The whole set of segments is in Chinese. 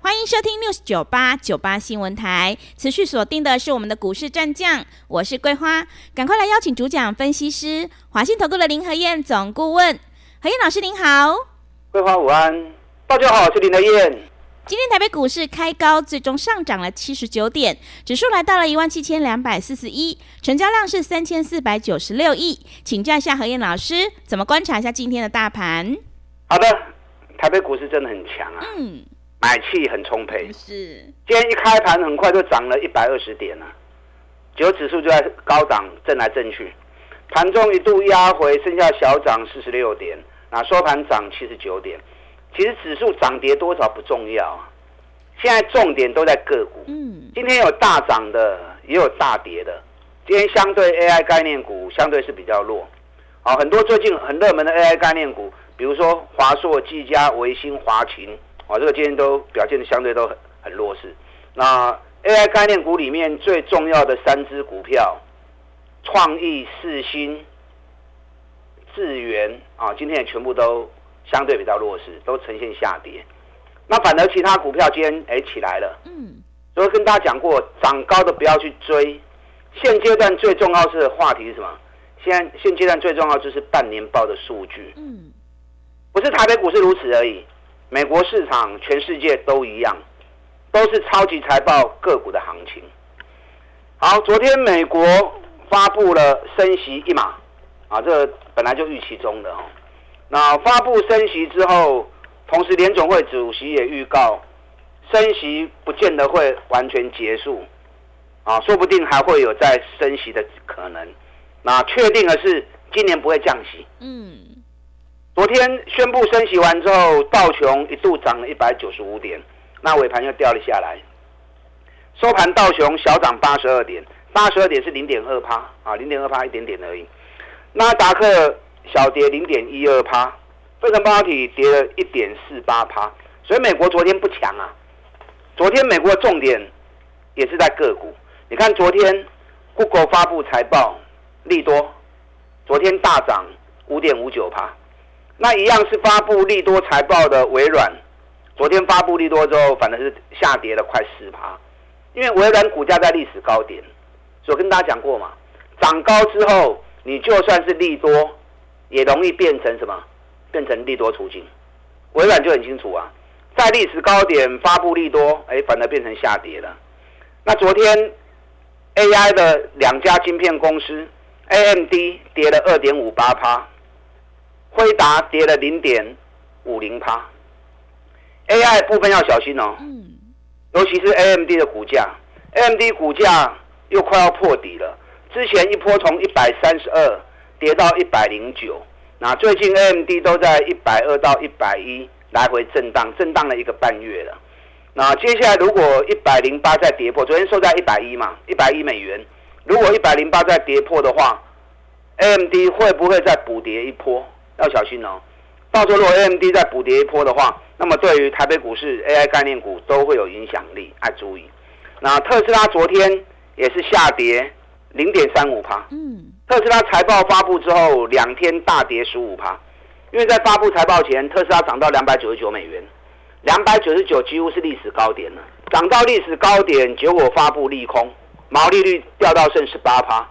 欢迎收听 news 九八九八新闻台，持续锁定的是我们的股市战将，我是桂花，赶快来邀请主讲分析师华信投顾的林和燕总顾问，何燕老师您好，桂花午安，大家好，我是林和燕。今天台北股市开高，最终上涨了七十九点，指数来到了一万七千两百四十一，成交量是三千四百九十六亿，请教一下何燕老师，怎么观察一下今天的大盘？好的，台北股市真的很强啊。嗯。买气很充沛，是。今天一开盘很快就涨了一百二十点了，结果指数就在高档震来震去，盘中一度压回，剩下小涨四十六点，那收盘涨七十九点。其实指数涨跌多少不重要啊，现在重点都在个股。嗯，今天有大涨的，也有大跌的。今天相对 AI 概念股相对是比较弱，好，很多最近很热门的 AI 概念股，比如说华硕、技嘉、维新、华勤。啊，这个今天都表现的相对都很很弱势。那 AI 概念股里面最重要的三只股票，创意、四新、智源啊，今天也全部都相对比较弱势，都呈现下跌。那反而其他股票今天哎起来了。嗯。所以跟大家讲过，涨高的不要去追。现阶段最重要是话题是什么？现在现阶段最重要就是半年报的数据。嗯。不是台北股市如此而已。美国市场、全世界都一样，都是超级财报个股的行情。好，昨天美国发布了升息一码，啊，这本来就预期中的哦。那发布升息之后，同时联总会主席也预告，升息不见得会完全结束，啊，说不定还会有再升息的可能。那确定的是，今年不会降息。嗯。昨天宣布升息完之后，道琼一度涨了一百九十五点，那尾盘又掉了下来，收盘道琼小涨八十二点，八十二点是零点二趴啊，零点二趴一点点而已。纳达克小跌零点一二趴，费城半导体跌了一点四八趴，所以美国昨天不强啊。昨天美国的重点也是在个股，你看昨天 Google 发布财报利多，昨天大涨五点五九趴。那一样是发布利多财报的微软，昨天发布利多之后，反正是下跌了快四趴，因为微软股价在历史高点，所以跟大家讲过嘛，涨高之后，你就算是利多，也容易变成什么？变成利多出境。微软就很清楚啊，在历史高点发布利多，哎，反而变成下跌了。那昨天 AI 的两家晶片公司，AMD 跌了二点五八趴。辉达跌了零点五零趴，AI 部分要小心哦。嗯，尤其是 AMD 的股价，AMD 股价又快要破底了。之前一波从一百三十二跌到一百零九，那最近 AMD 都在一百二到一百一来回震荡，震荡了一个半月了。那接下来如果一百零八再跌破，昨天收在一百一嘛，一百一美元。如果一百零八再跌破的话，AMD 会不会再补跌一波？要小心哦！到时候如果 AMD 再补跌一波的话，那么对于台北股市 AI 概念股都会有影响力，要注意。那特斯拉昨天也是下跌零点三五趴。嗯。特斯拉财报发布之后，两天大跌十五趴，因为在发布财报前，特斯拉涨到两百九十九美元，两百九十九几乎是历史高点了。涨到历史高点，结果发布利空，毛利率掉到剩十八趴，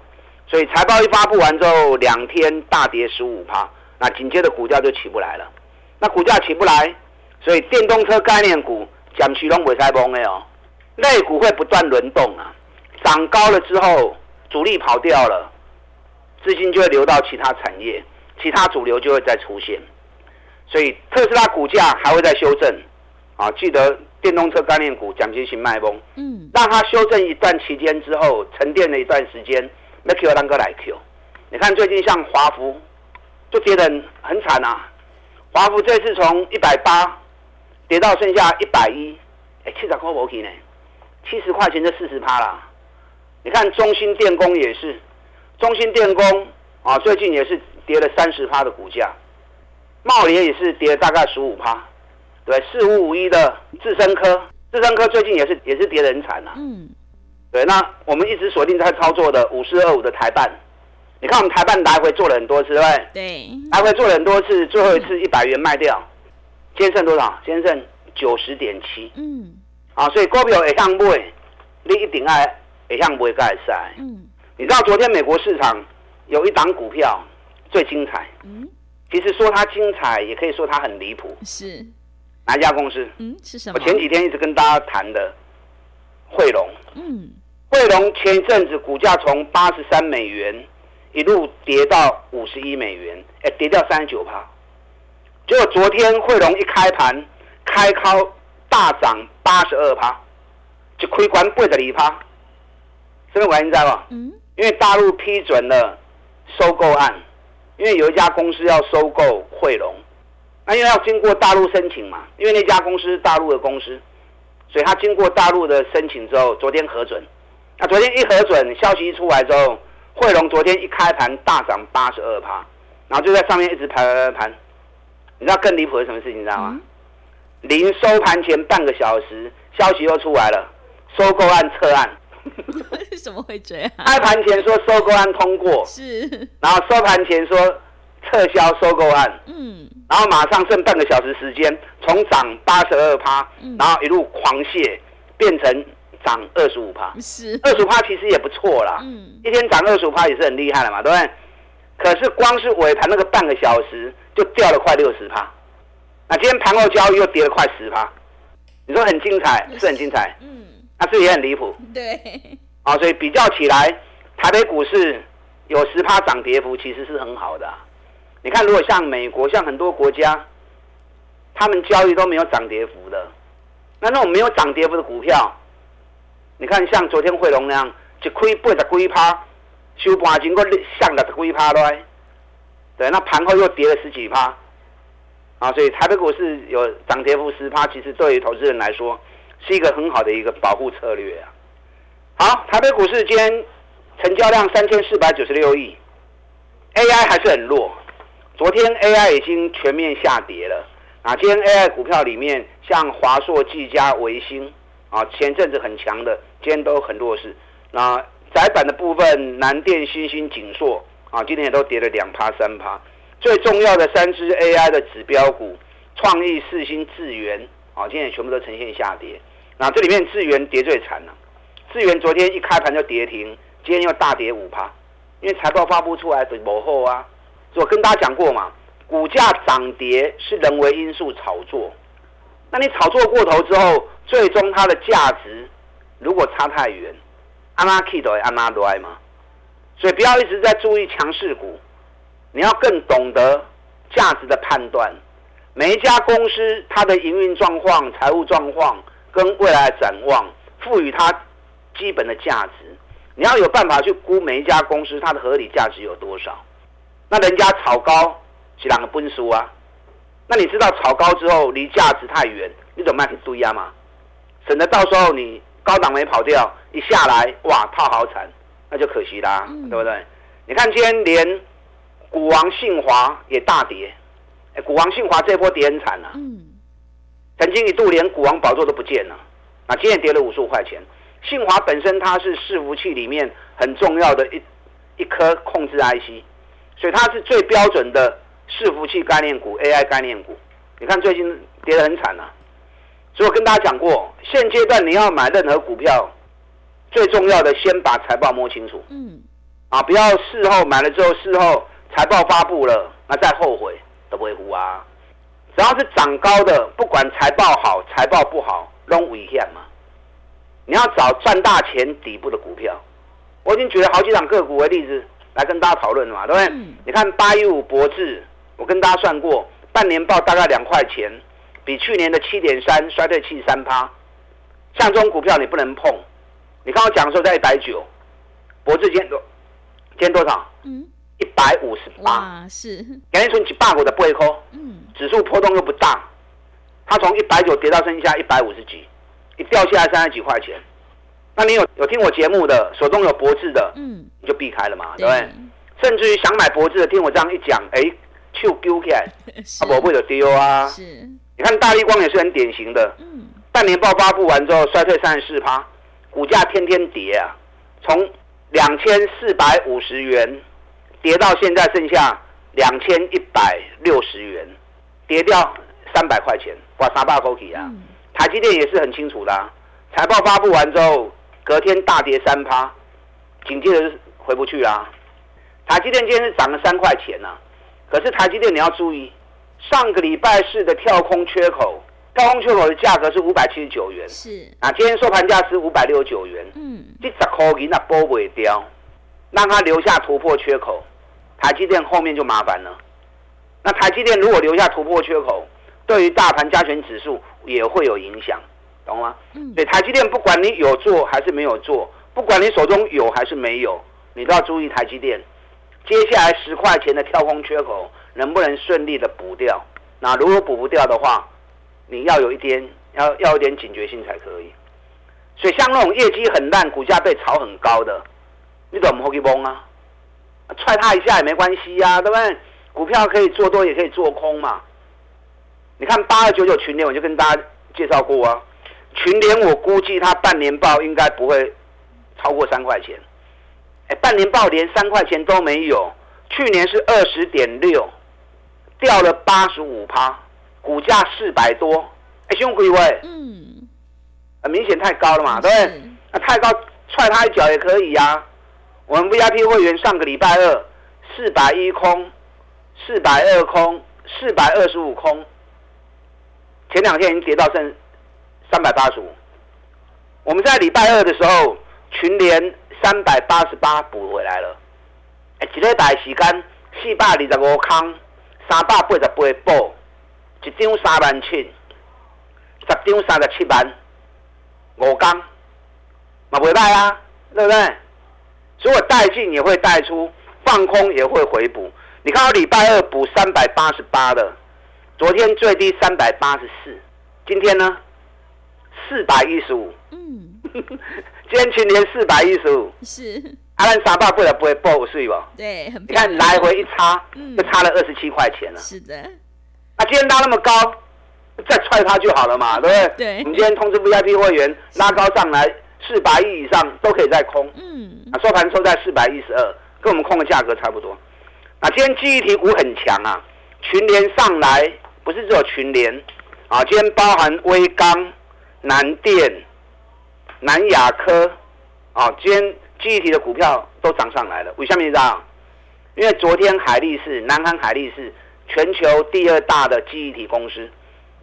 所以财报一发布完之后，两天大跌十五趴。那紧接着股价就起不来了，那股价起不来，所以电动车概念股讲其中尾塞崩的哦，类股会不断轮动啊，涨高了之后主力跑掉了，资金就会流到其他产业，其他主流就会再出现，所以特斯拉股价还会再修正。啊，记得电动车概念股奖金型卖崩，嗯，让它修正一段期间之后沉淀了一段时间，那 Q 当哥来 Q，你看最近像华孚。就跌得很惨啊！华孚这次从一百八跌到剩下一百一，哎，七十块不起呢？七十块钱就四十趴啦！你看中心电工也是，中芯电工啊，最近也是跌了三十趴的股价，茂联也是跌了大概十五趴，对，四五五一的智深科，智深科最近也是也是跌得很惨啊。嗯，对，那我们一直锁定在操作的五四二五的台办，你看我们台办来回做了很多次，对不对？对，来回做了很多次，最后一次一百元卖掉，今天剩多少？今天剩九十点七嗯啊，所以股票会向买，你一定爱会向买才会使。嗯你知道昨天美国市场有一档股票最精彩，嗯，其实说它精彩，也可以说它很离谱。是，哪一家公司？嗯是什么？我前几天一直跟大家谈的汇龙，嗯汇龙前一阵子股价从八十三美元一路跌到五十一美元，哎，跌掉三十九趴。结果昨天汇龙一开盘，开高大涨八十二趴，就亏关八十二趴。什么原因你知道吗？嗯因为大陆批准了收购案，因为有一家公司要收购汇龙，那因为要经过大陆申请嘛，因为那家公司是大陆的公司，所以他经过大陆的申请之后，昨天核准。那昨天一核准，消息一出来之后，汇龙昨天一开盘大涨八十二趴，然后就在上面一直盘盘盘。你知道更离谱的是什么事情？你知道吗？临收盘前半个小时，消息又出来了，收购案撤案。为 什么会这样？开盘前说收购案通过，是，然后收盘前说撤销收购案，嗯然后马上剩半个小时时间，从涨八十二趴，然后一路狂泻，变成涨二十五趴。是，二十趴其实也不错啦，嗯。一天涨二十五趴也是很厉害了嘛，对不对？可是光是尾盘那个半个小时就掉了快六十趴，那今天盘后交易又跌了快十趴，你说很精彩，是很精彩，嗯。那是也很离谱。对，啊，所以比较起来，台北股市有十趴涨跌幅，其实是很好的啊、你看，如果像美国，像很多国家，他们交易都没有涨跌幅的，那那种没有涨跌幅的股票，你看像昨天汇隆那样，一开八十几趴，收盘经过上六十几趴来，对，那盘后又跌了十几趴，啊，所以台北股市有涨跌幅十趴，其实对于投资人来说是一个很好的一个保护策略啊。好，台北股市今天成交量三千四百九十六亿，AI 还是很弱。昨天 AI 已经全面下跌了啊！今天 AI 股票里面，像华硕、技嘉、维新啊，前阵子很强的，今天都很弱势。那窄板的部分，南电、新兴、景硕啊，今天也都跌了两趴、三趴。最重要的三只 AI 的指标股，创意、四星、智源啊，今天也全部都呈现下跌。那这里面智源跌最惨了、智源昨天一开盘就跌停，今天又大跌五趴，因为财报发布出来的某后啊，我跟大家讲过嘛，股价涨跌是人为因素炒作，那你炒作过头之后，最终它的价值如果差太远，阿妈 K 都阿妈来嘛，所以不要一直在注意强势股，你要更懂得价值的判断。每一家公司它的营运状况、财务状况跟未来展望，赋予它基本的价值。你要有办法去估每一家公司它的合理价值有多少。那人家炒高是两个分数啊，那你知道炒高之后离价值太远，你怎么办？去堆压嘛，省得到时候你高档没跑掉，一下来哇套好惨，那就可惜啦，嗯对不对？你看今天连股王信华也大跌，哎，股王信华这波跌很惨啊，嗯曾经一度连股王宝座都不见了，那今天跌了五十五块钱。信华本身它是伺服器里面很重要的一一颗控制 IC，所以它是最标准的伺服器概念股、AI 概念股。你看最近跌得很惨啊，所以我跟大家讲过，现阶段你要买任何股票，最重要的先把财报摸清楚嗯啊，不要事后买了之后，事后财报发布了，那再后悔都不会糊啊。只要是涨高的，不管财报好财报不好，都危险嘛。你要找赚大钱底部的股票，我已经举了好几档个股为例子来跟大家讨论了嘛，对不对？嗯你看八一五博智，我跟大家算过，半年报大概两块钱，比去年的七点三衰退七十三趴。像这种股票你不能碰。你刚刚讲说在一百九，博智今天多，今天多少？嗯，一百五十八，哇是，感觉存几八股的不会扣，嗯。指数波动又不大，它从一百九跌到剩下一百五十几，一掉下来三十几块钱，那你有有听我节目的，手中有博智的，嗯，你就避开了嘛，对。不对？甚至于想买博智的，听我这样一讲，哎，就丢起来，是。啊，不会就丢啊。是，你看大力光也是很典型的，嗯，半年报发布完之后衰退三十四趴，股价天天跌啊，从两千四百五十元跌到现在剩下两千一百六十元，跌掉三百块钱，哇，三百口气啊！嗯。台积电也是很清楚的、啊，财报发布完之后，隔天大跌三趴，紧接着是回不去啦、台积电今天是涨了三块钱呐、可是台积电你要注意，上个礼拜四的跳空缺口，跳空缺口的价格是五百七十九元，是，啊，今天收盘价是五百六十九元，嗯，这十块银那波尾掉，让它留下突破缺口，台积电后面就麻烦了。那台积电如果留下突破缺口，对于大盘加权指数也会有影响，懂吗？嗯。所以台积电不管你有做还是没有做，不管你手中有还是没有，你都要注意台积电。接下来十块钱的跳空缺口能不能顺利的补掉。那如果补不掉的话，你要有一点要要有点警觉性才可以。所以像那种业绩很烂、股价被炒很高的，你怎么会去蒙啊？踹它一下也没关系呀、对不对？股票可以做多也可以做空嘛。你看八二九九群联，我就跟大家介绍过啊。群联我估计它半年报应该不会超过三块钱。哎，半年报连三块钱都没有，去年是二十点六，掉了八十五趴，股价四百多。哎，兄弟喂，嗯，很明显太高了嘛，对不对？太高踹他一脚也可以呀、我们 VIP 会员上个礼拜二四百一空，四百二空，四百二十五空，前两天已经跌到剩三百八十五。我们在礼拜二的时候，群联三百八十八补回来了。哎，一礼拜时间四百二十五空，三百八十八补，一张三万七，十张三十七万，五缸。嘛不带啊，对不对？所以我带进也会带出，放空也会回补。你看到礼拜二补三百八十八的，昨天最低三百八十四，今天呢四百一十五，嗯，今天群联四百一十五，是，啊，咱三百不了不会报税吧？对，很你看来回一差，嗯就差了二十七块钱了。是的，那今天拉那么高，再踹它就好了嘛，对不对？对我们今天通知 VIP 会员拉高上来四百亿以上都可以再空。嗯，啊，收盘收在四百一十二，跟我们空的价格差不多。那今天记忆体股很强啊，群联上来不是只有群联啊，今天包含威刚、南电、南亚科啊，今天记忆体的股票都涨上来了。为什么你知道？因为昨天海力士、南韩海力士全球第二大的记忆体公司，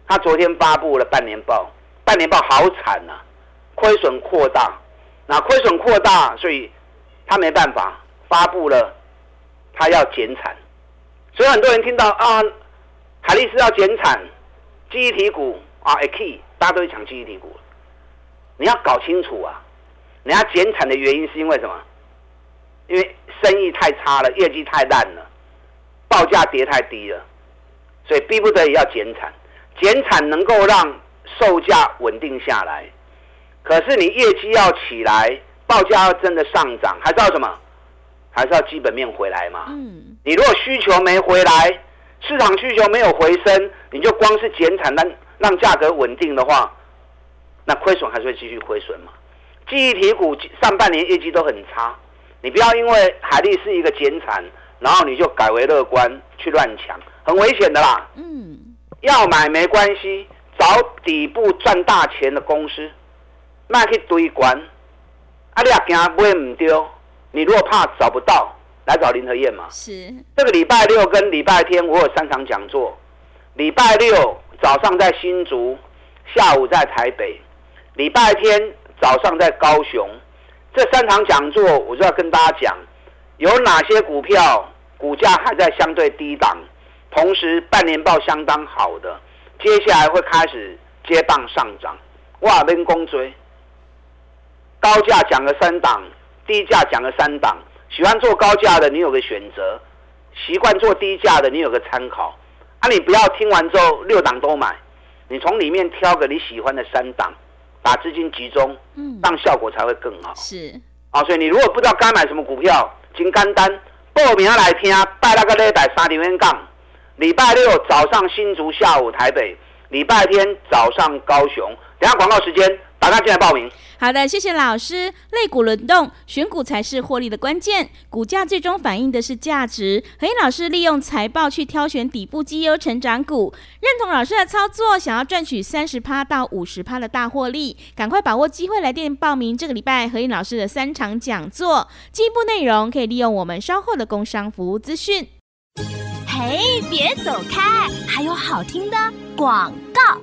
它昨天发布了半年报，半年报好惨呐、亏损扩大。那亏损扩大，所以他没办法发布了，他要减产，所以很多人听到啊，海力士要减产，记忆体股啊 a key，大家都会抢记忆体股。你要搞清楚啊，人家减产的原因是因为什么？因为生意太差了，业绩太烂了，报价跌太低了，所以逼不得已要减产。减产能够让售价稳定下来。可是你业绩要起来，报价要真的上涨，还是要什么？还是要基本面回来嘛。嗯，你如果需求没回来，市场需求没有回升，你就光是减产让让价格稳定的话，那亏损还是会继续亏损嘛。记忆体股上半年业绩都很差，你不要因为海力是一个减产，然后你就改为乐观去乱抢，很危险的啦。嗯，要买没关系，找底部赚大钱的公司，那去堆关。啊，你也惊买唔丢，你如果怕找不到，来找林和燕嘛。是，这个礼拜六跟礼拜天我有三场讲座，礼拜六早上在新竹，下午在台北，礼拜天早上在高雄。这三场讲座，我就要跟大家讲，有哪些股票股价还在相对低档，同时半年报相当好的，接下来会开始接棒上涨。哇，边公追，高价讲了三档，低价讲了三档。喜欢做高价的，你有个选择；习惯做低价的，你有个参考。啊，你不要听完之后六档都买，你从里面挑个你喜欢的三档，把资金集中，嗯，让效果才会更好。是，啊，所以你如果不知道该买什么股票，请干单报名来听，拜那个礼拜三点元杠，礼拜六早上新竹，下午台北，礼拜天早上高雄。等下广告时间，大家进来报名。好的，谢谢老师。类股轮动，选股才是获利的关键。股价最终反映的是价值。何燕老师利用财报去挑选底部绩优成长股，认同老师的操作，想要赚取三十趴到五十趴的大获利，赶快把握机会来电报名这个礼拜何燕老师的三场讲座。进一步内容可以利用我们稍后的工商服务资讯。嘿，别走开，还有好听的广告。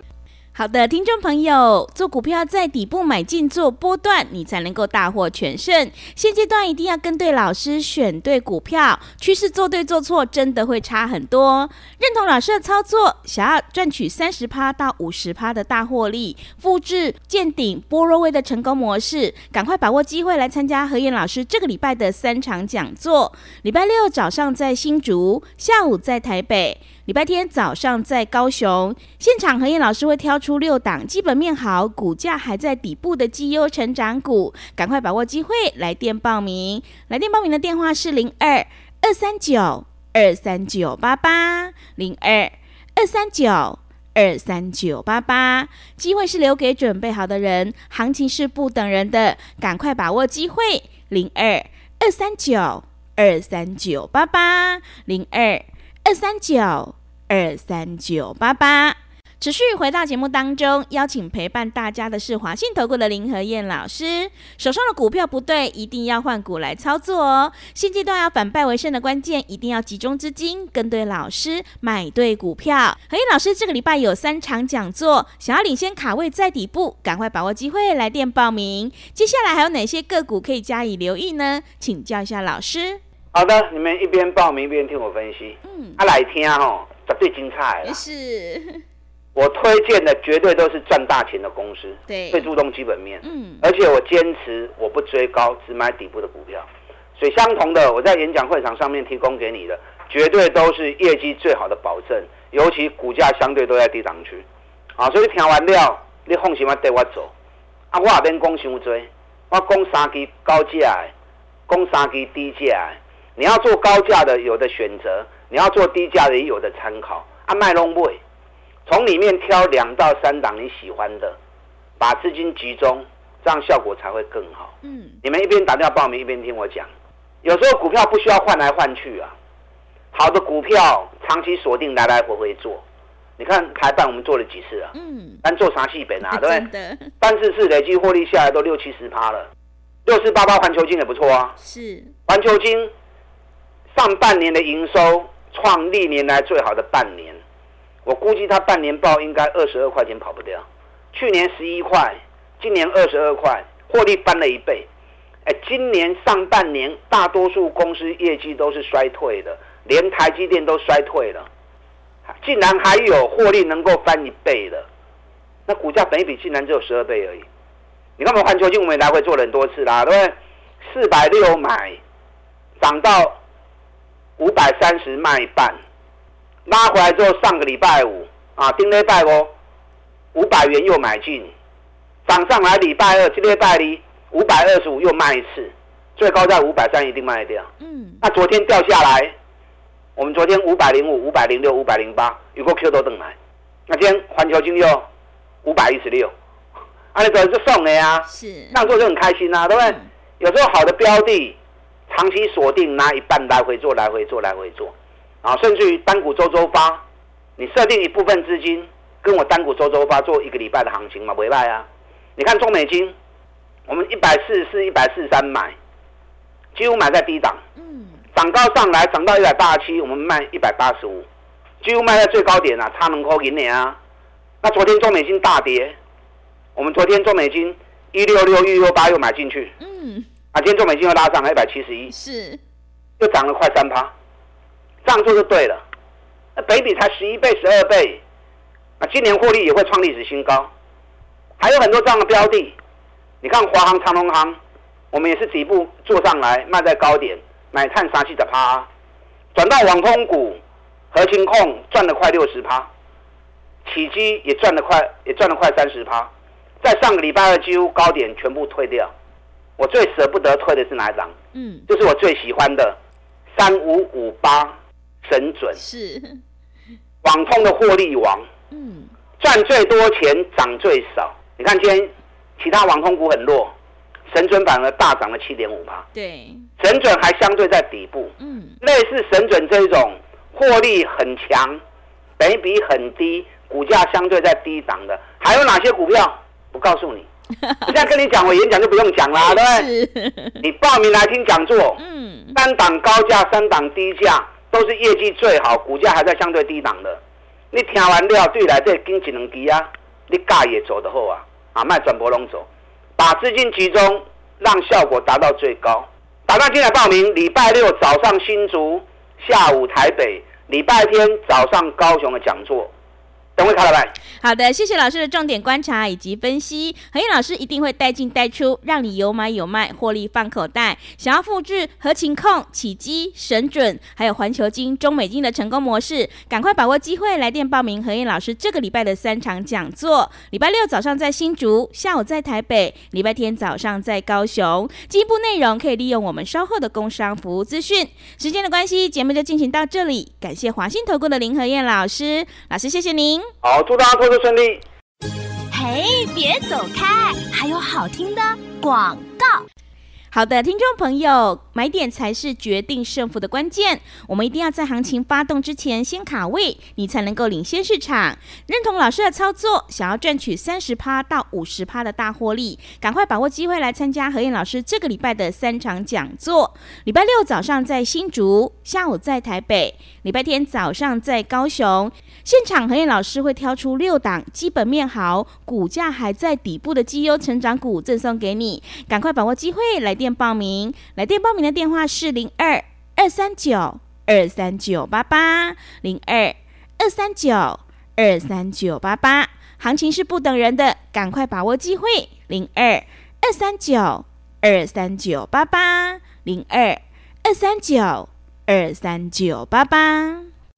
好的，听众朋友，做股票在底部买进做波段，你才能够大获全胜。现阶段一定要跟对老师，选对股票，趋势做对做错，真的会差很多。认同老师的操作，想要赚取三十趴到五十趴的大获利，复制见顶波若威的成功模式，赶快把握机会来参加何燕老师这个礼拜的三场讲座。礼拜六早上在新竹，下午在台北。礼拜天早上在高雄现场，何燕老师会挑出六档基本面好、股价还在底部的绩优成长股，赶快把握机会来电报名。来电报名的电话是零二二三九二三九八八零二二三九二三九八八。机会是留给准备好的人，行情是不等人的，赶快把握机会。零二二三九二三九八八零二。二三九二三九八八，持续回到节目当中，邀请陪伴大家的是华信投顾的林和燕老师。手上的股票不对，一定要换股来操作哦。现阶段要反败为胜的关键，一定要集中资金，跟对老师，买对股票。和燕老师这个礼拜有三场讲座，想要领先卡位在底部，赶快把握机会来电报名。接下来还有哪些个股可以加以留意呢？请教一下老师。好的，你们一边报名一边听我分析。嗯，啊，来听哦，绝对精彩了。是，我推荐的绝对都是赚大钱的公司，对，最注重基本面。嗯，而且我坚持我不追高，只买底部的股票。所以相同的，我在演讲会场上面提供给你的，绝对都是业绩最好的保证，尤其股价相对都在低档区。啊，所以听完了，你放心，我带我走。啊，我也免讲伤多，我讲三支高价的，讲三支低价的。你要做高价的，有的选择；你要做低价的，也有的参考。啊，卖龙位，从里面挑两到三档你喜欢的，把资金集中，这样效果才会更好。嗯，你们一边打电话报名，一边听我讲。有时候股票不需要换来换去啊，好的股票长期锁定，来来回回做。你看台办我们做了几次啊？嗯，单做啥戏本啊？对不对？三四次累计获利下来都六七十趴了，六四八八环球金也不错啊。是环球金。上半年的营收创历年来最好的半年，我估计它半年报应该二十二块钱跑不掉。去年十一块，今年二十二块，获利翻了一倍。哎，今年上半年大多数公司业绩都是衰退的，连台积电都衰退了，竟然还有获利能够翻一倍的，那股价本一比竟然只有十二倍而已。你看我们环球金，我们来回做了很多次啦，对不对？四百六买，涨到。五百三十卖一半，拉回来之后，上个礼拜五啊，丁礼拜哦，五百元又买进，涨上来礼拜二，今天拜里五百二十五又卖一次，最高在五百三一定卖掉。嗯，那昨天掉下来，我们昨天五百零五、五百零六、五百零八，有个 Q 都等来，那今天环球金又五百一十六，啊，你走是送的呀，是，这样做就很开心呐，对不对？有时候好的标的。长期锁定拿一半来回做，来回做，来回做，啊，甚至于单股周周发，你设定一部分资金跟我单股周周发做一个礼拜的行情嘛，不赖啊。你看中美金，我们一百四十四、一百四十三买，几乎买在低档，嗯，涨高上来涨到一百八十七，我们卖一百八十五，几乎卖在最高点啊，差能扣赢你啊。那昨天中美金大跌，我们昨天中美金一六六一六八又买进去，嗯。啊，今天中美金又拉上了一百七十一，是，又涨了快三趴，这样做就对了。那北比才十一倍、十二倍，那今年获利也会创历史新高。还有很多这样的标的，你看华航、长隆航，我们也是底部做上来，卖在高点，买碳三七的趴，转到网通股、核心控赚了快六十趴，起基也赚了快，也赚了快三十趴，在上个礼拜二几乎高点全部退掉。我最舍不得推的是哪一张？嗯，就是我最喜欢的三五五八神准是，网通的获利王，嗯，赚最多钱，涨最少。你看今天其他网通股很弱，神准反而大涨了七点五趴。对，神准还相对在底部，嗯，类似神准这种获利很强、本益比很低、股价相对在低档的，还有哪些股票？我告诉你，我 现在跟你讲，我演讲就不用讲啦，对不对？你报名来听讲座，嗯，三档高价、三档低价，都是业绩最好，股价还在相对低档的。你听完料，对来这跟一两支啊，你价也走得好啊，啊，卖转播拢走，把资金集中，让效果达到最高。打算进来报名，礼拜六早上新竹，下午台北，礼拜天早上高雄的讲座，好的，谢谢老师的重点观察以及分析。何燕老师一定会带进带出，让你有买有卖，获利放口袋。想要复制合情控、起基、神准，还有环球金、中美金的成功模式，赶快把握机会，来电报名何燕老师这个礼拜的三场讲座。礼拜六早上在新竹，下午在台北，礼拜天早上在高雄。进一步内容可以利用我们稍后的工商服务资讯。时间的关系，节目就进行到这里。感谢华信投顾的林何燕老师，老师谢谢您。好，祝大家投资顺利。嘿，别走开，还有好听的广告。好的，听众朋友，买点才是决定胜负的关键。我们一定要在行情发动之前先卡位，你才能够领先市场。认同老师的操作，想要赚取三十趴到五十趴的大获利，赶快把握机会来参加何燕老师这个礼拜的三场讲座。礼拜六早上在新竹，下午在台北，礼拜天早上在高雄。现场何燕老师会挑出六档基本面好、股价还在底部的绩优成长股赠送给你，赶快把握机会来电报名。来电报名的电话是零二二三九二三九八八零二二三九二三九八八。行情是不等人的，赶快把握机会。零二二三九二三九八八零二二三九二三九八八。